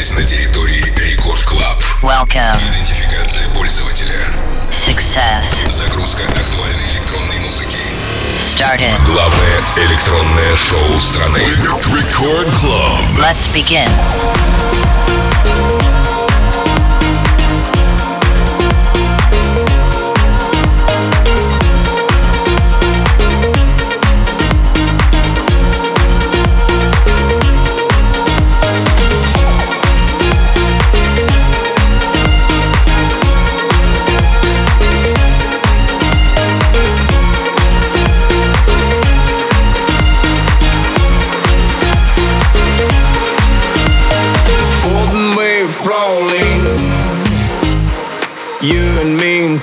находитесь на территории Рекорд Клаб. Welcome. Идентификация пользователя. Success. Загрузка актуальной электронной музыки. Started. Главное электронное шоу страны. Рекорд Club. Let's begin.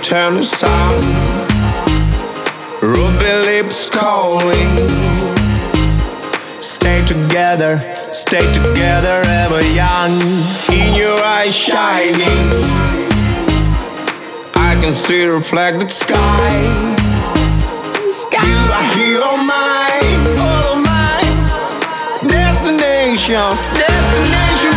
Turn the sound. Ruby lips calling. Stay together, stay together, ever young. In your eyes shining. I can see the reflected sky. Sky You are here oh on mine, all of mine. Destination, destination,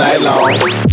来喽。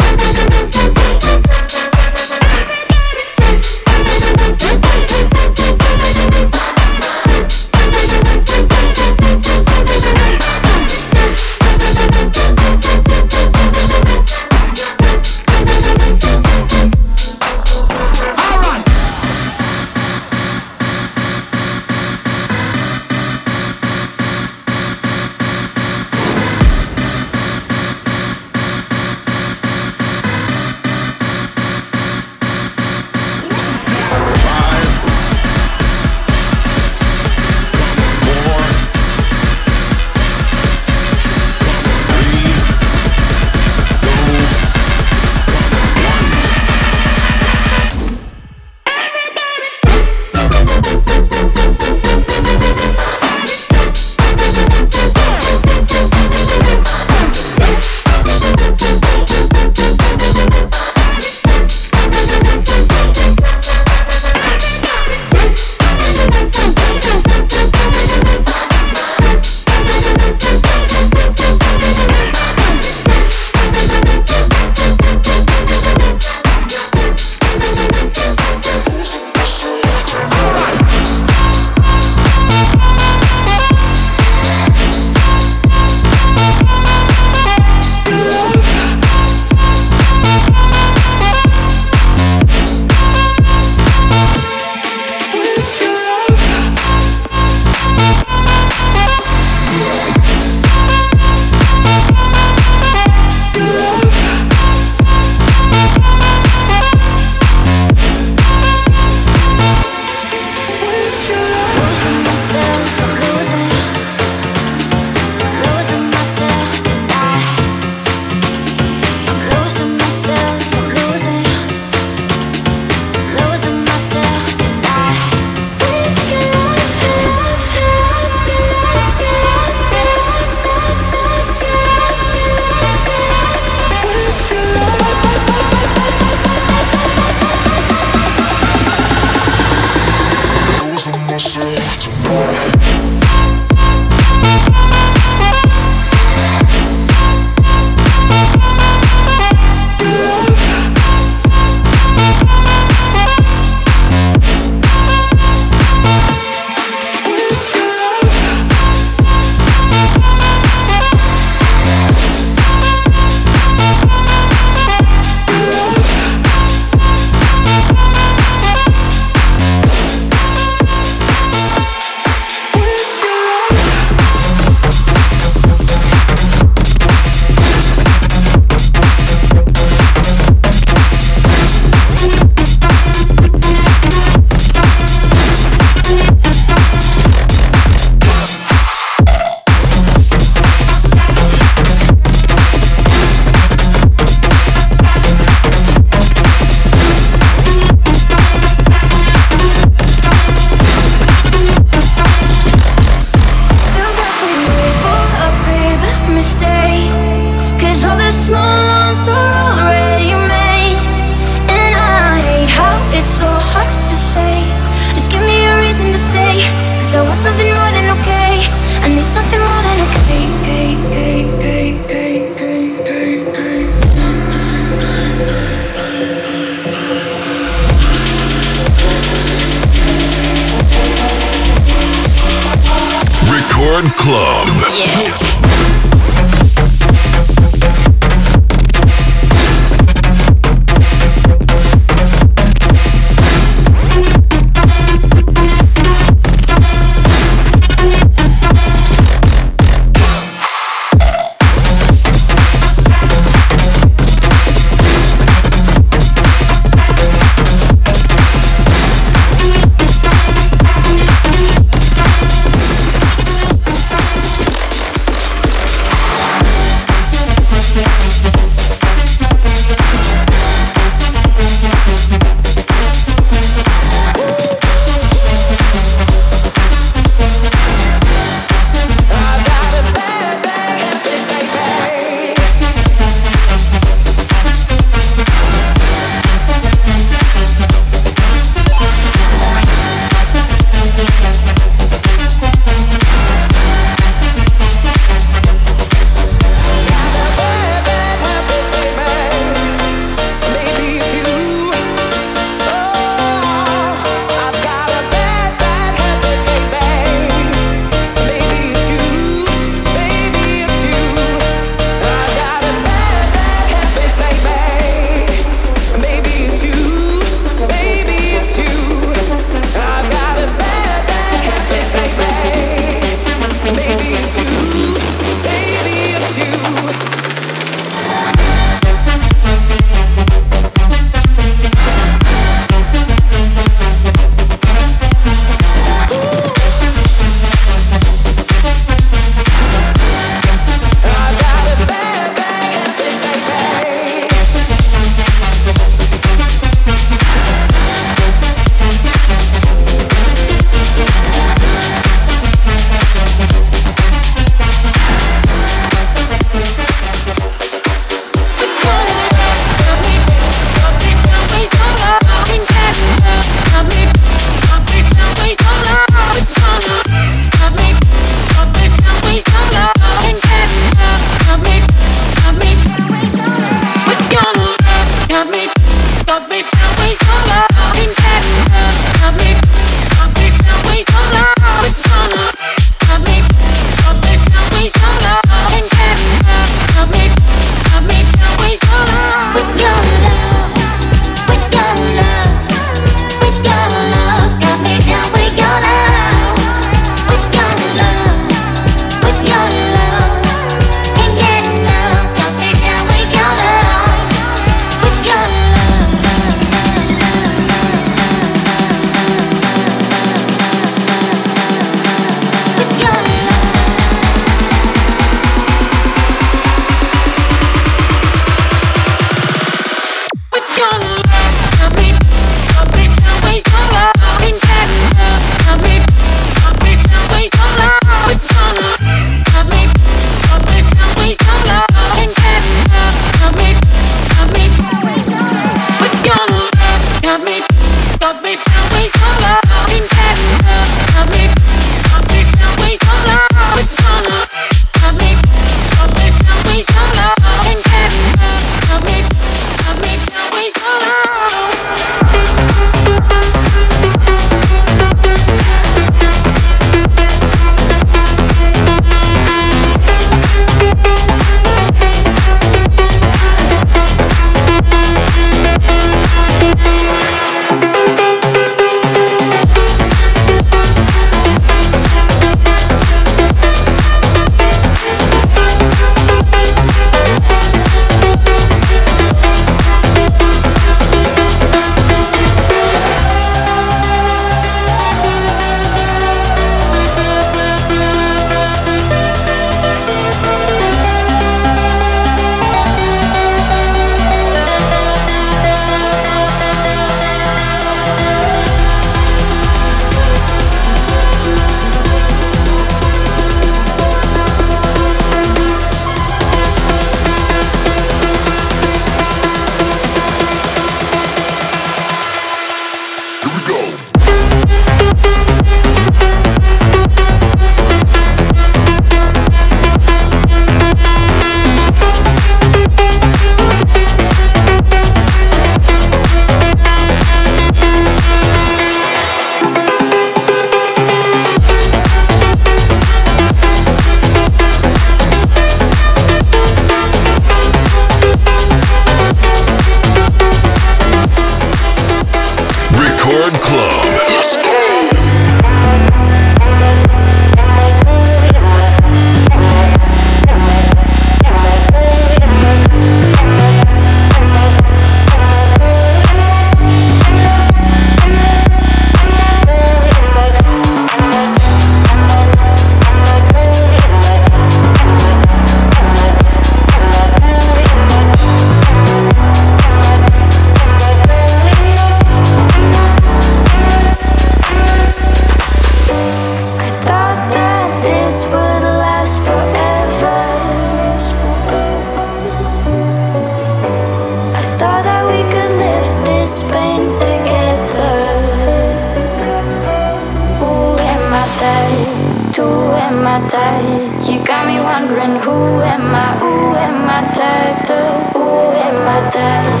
I? You got me wondering who am I? Who am I tied to? Who am I tied?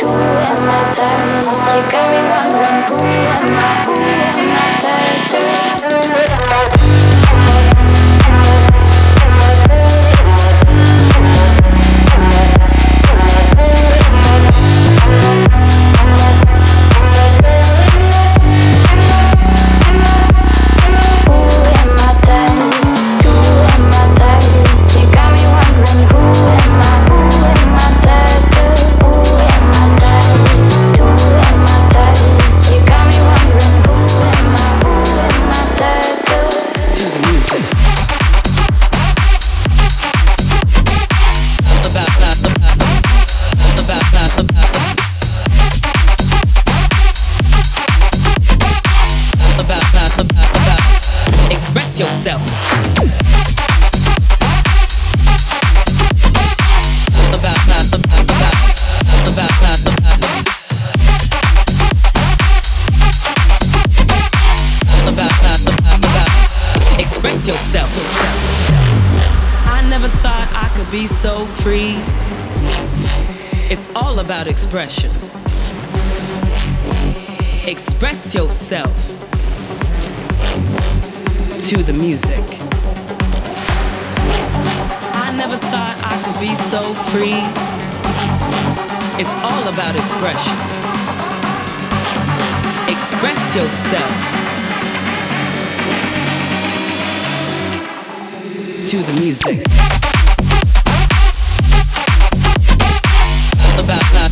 Who am I tied? You got me wondering who am I? Who am I tied to? express yourself to the music. All About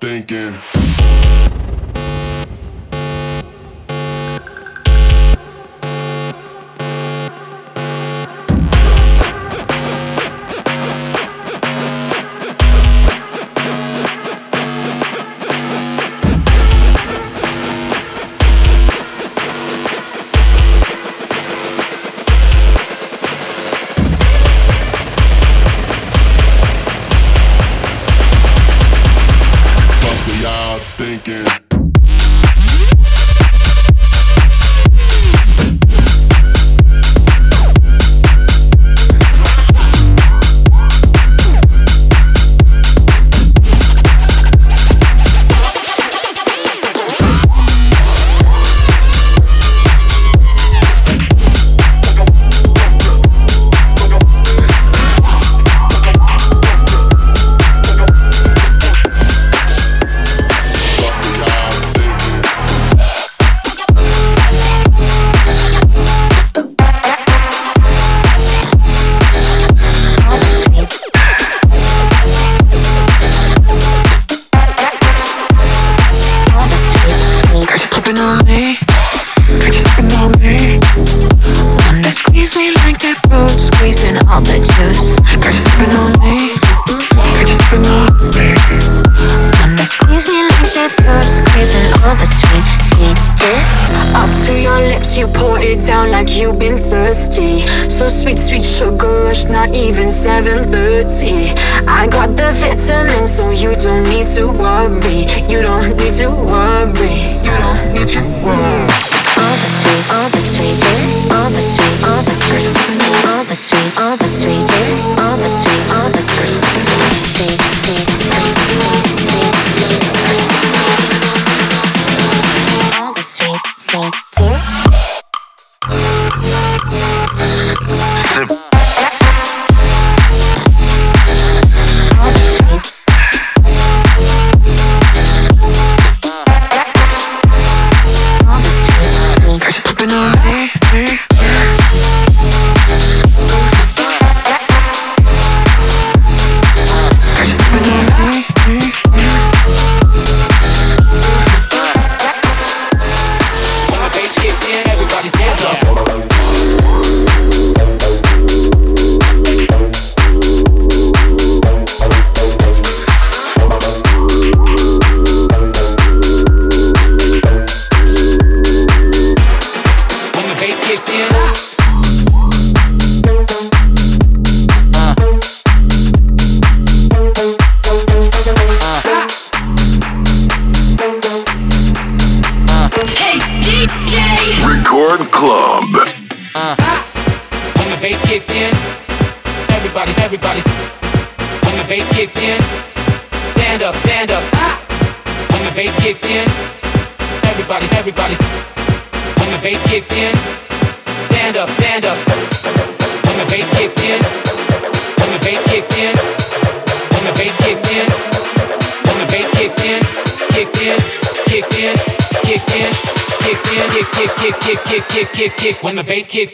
thinking? that you want.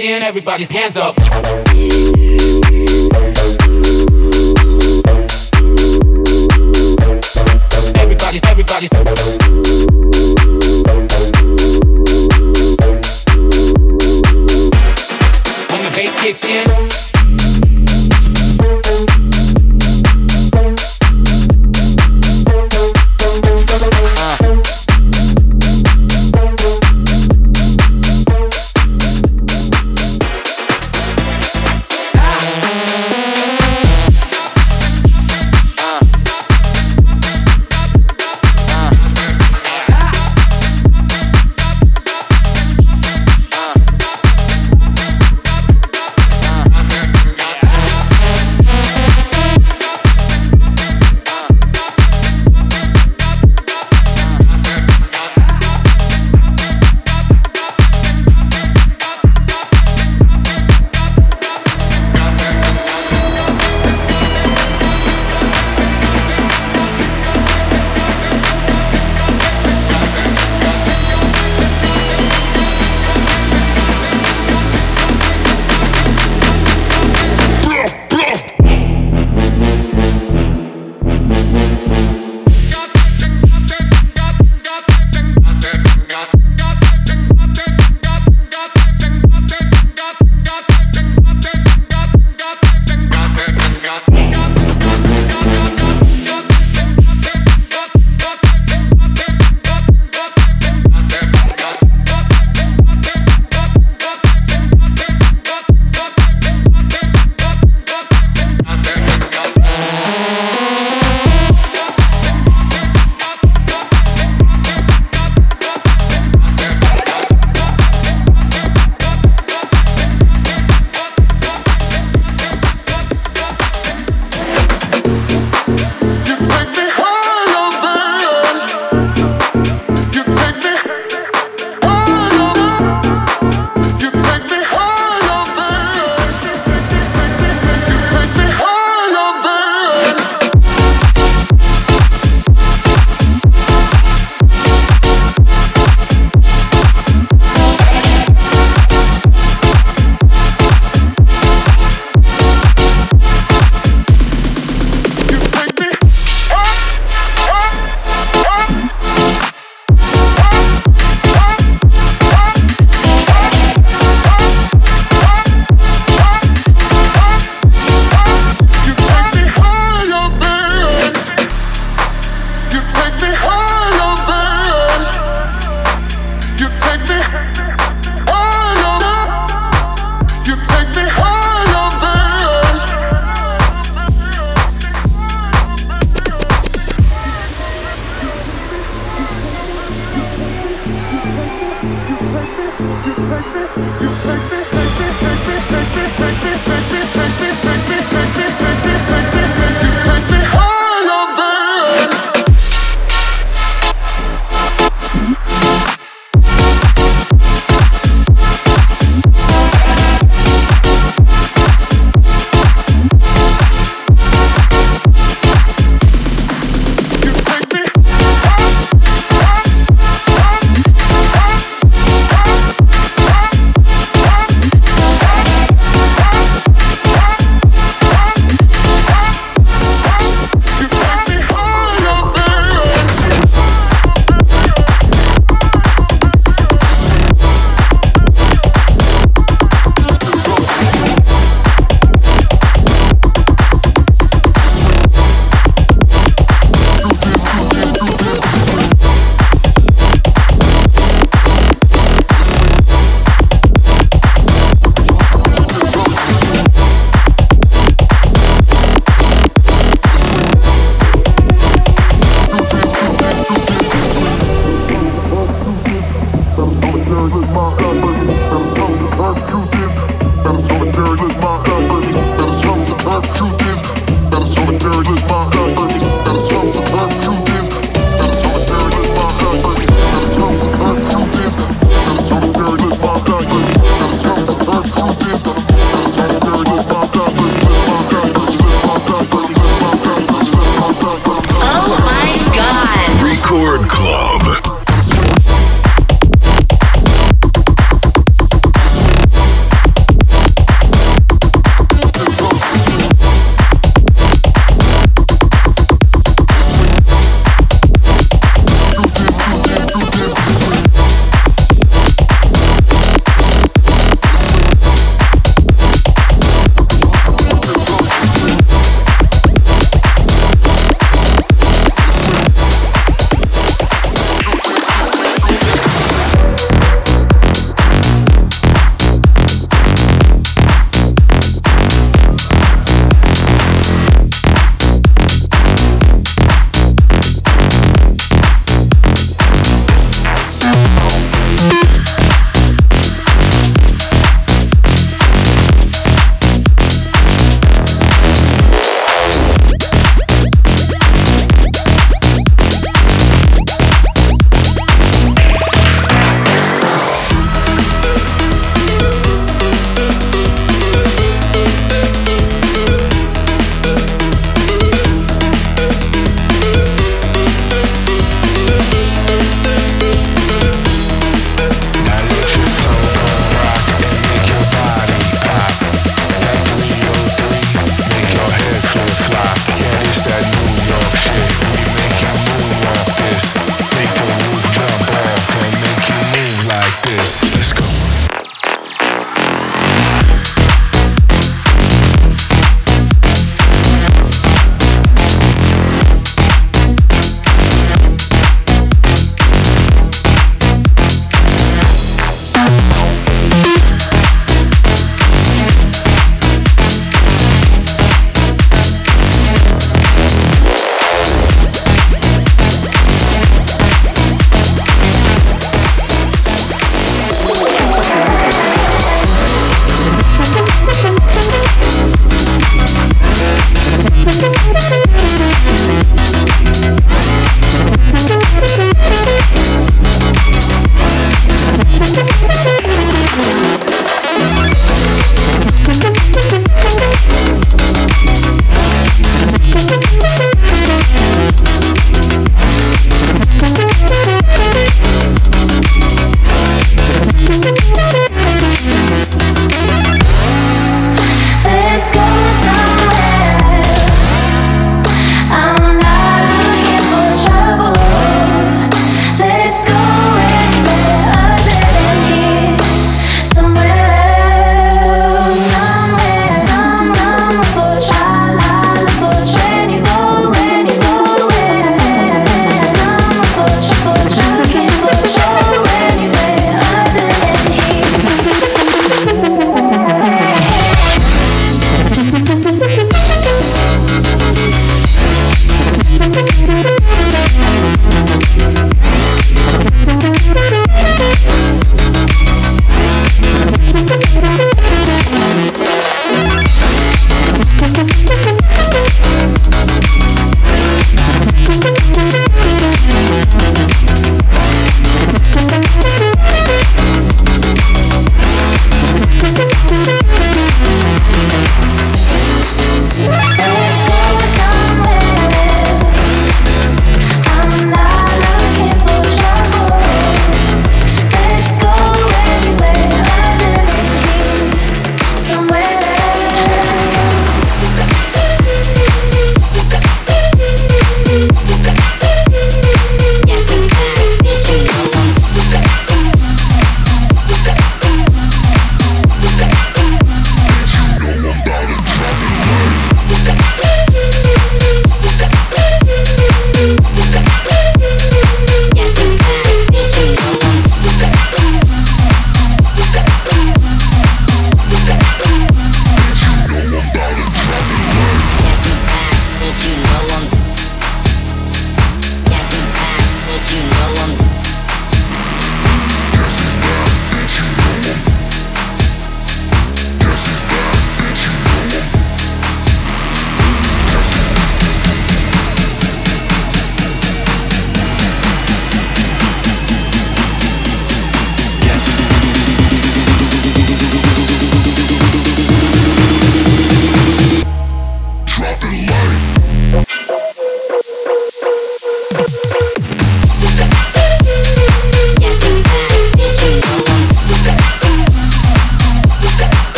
In, everybody's hands up.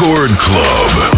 Record Club.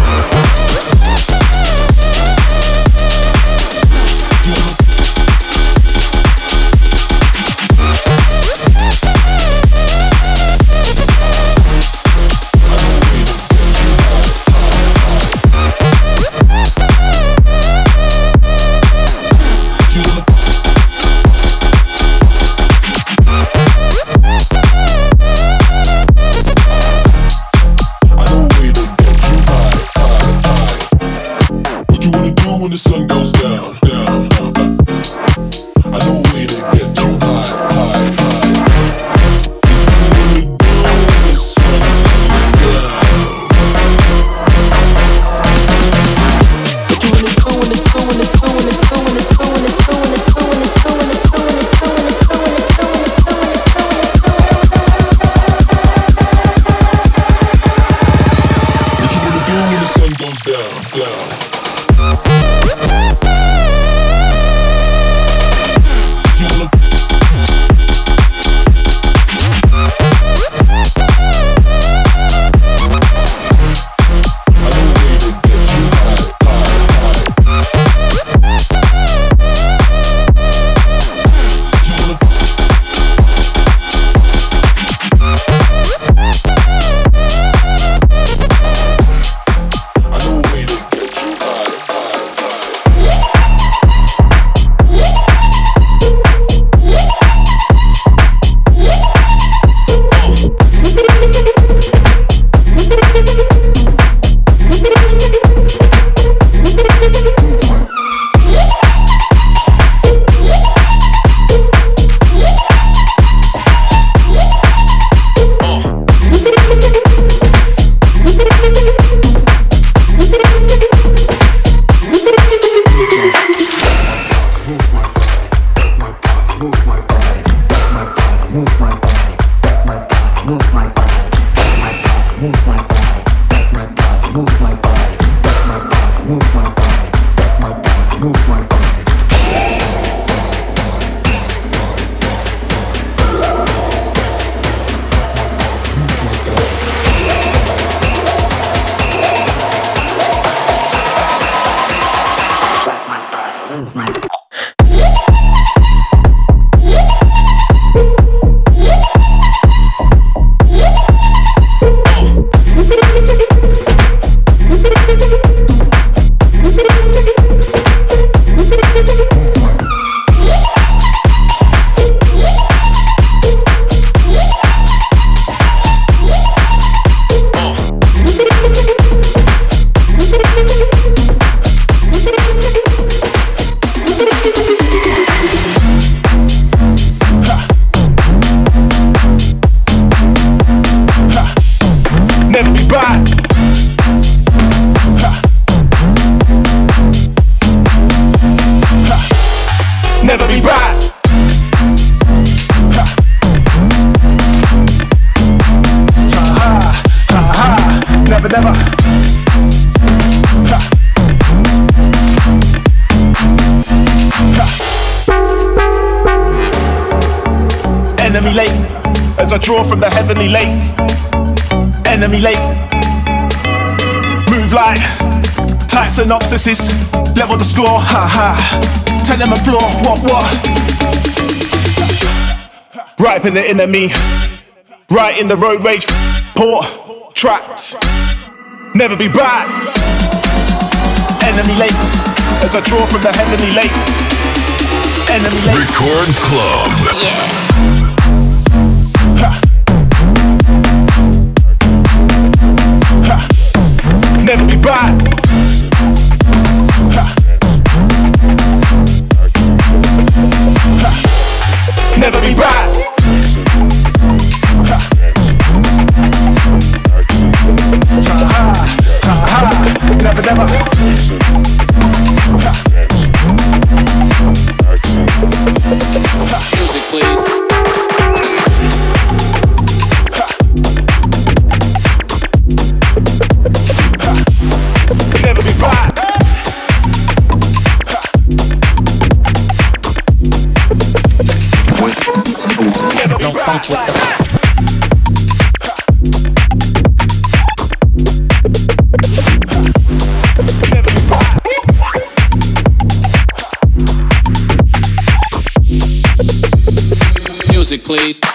Draw from the heavenly lake. Enemy lake. Move like tight synopsises. Level the score, ha ha. Tell them a floor, what what. Ripe in the enemy. Right in the road rage. Port, trapped. Never be back. Enemy lake. As I draw from the heavenly lake. Enemy lake. Record Club. Yeah. Never be back. Music, please.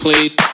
Please.